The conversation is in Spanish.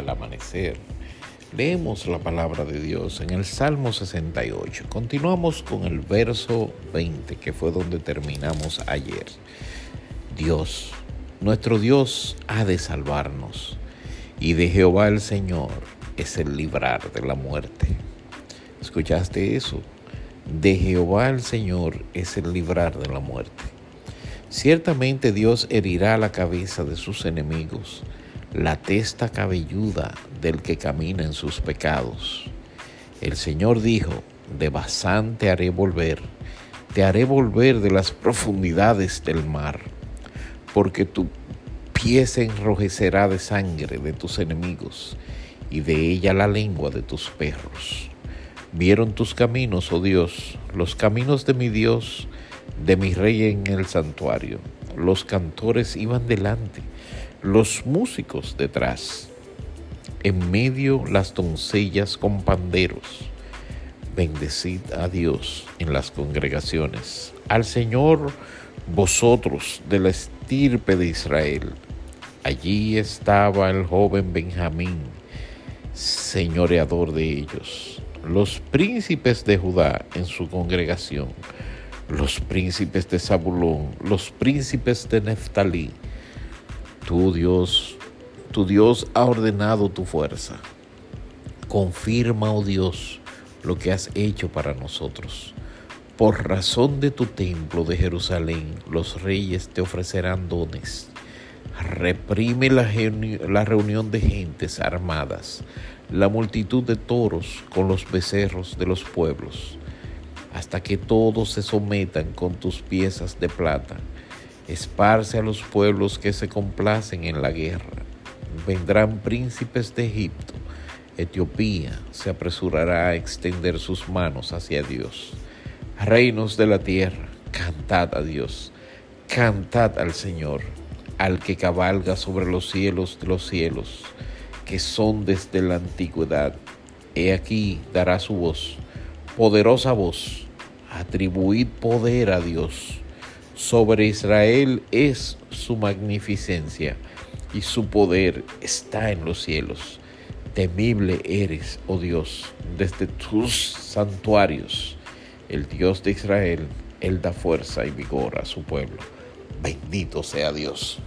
al amanecer. Leemos la palabra de Dios en el Salmo 68. Continuamos con el verso 20, que fue donde terminamos ayer. Dios, nuestro Dios ha de salvarnos, y de Jehová el Señor es el librar de la muerte. ¿Escuchaste eso? De Jehová el Señor es el librar de la muerte. Ciertamente Dios herirá la cabeza de sus enemigos, la testa cabelluda del que camina en sus pecados. El Señor dijo, de Basán te haré volver, te haré volver de las profundidades del mar, porque tu pie se enrojecerá de sangre de tus enemigos, y de ella la lengua de tus perros. Vieron tus caminos, oh Dios, los caminos de mi Dios, de mi rey en el santuario. Los cantores iban delante, los músicos detrás. En medio las doncellas con panderos. Bendecid a Dios en las congregaciones. Al Señor vosotros de la estirpe de Israel. Allí estaba el joven Benjamín, señoreador de ellos. Los príncipes de Judá en su congregación los príncipes de Zabulón, los príncipes de Neftalí. Dios, tu Dios ha ordenado tu fuerza. Confirma, oh Dios, lo que has hecho para nosotros. Por razón de tu templo de Jerusalén, los reyes te ofrecerán dones. Reprime la reunión de gentes armadas, la multitud de toros con los becerros de los pueblos hasta que todos se sometan con tus piezas de plata. Esparce a los pueblos que se complacen en la guerra. Vendrán príncipes de Egipto. Etiopía se apresurará a extender sus manos hacia Dios. Reinos de la tierra, cantad a Dios, cantad al Señor, al que cabalga sobre los cielos de los cielos, que son desde la antigüedad. He aquí dará su voz poderosa voz, atribuid poder a Dios. Sobre Israel es su magnificencia y su poder está en los cielos. Temible eres, oh Dios, desde tus santuarios. El Dios de Israel, Él da fuerza y vigor a su pueblo. Bendito sea Dios.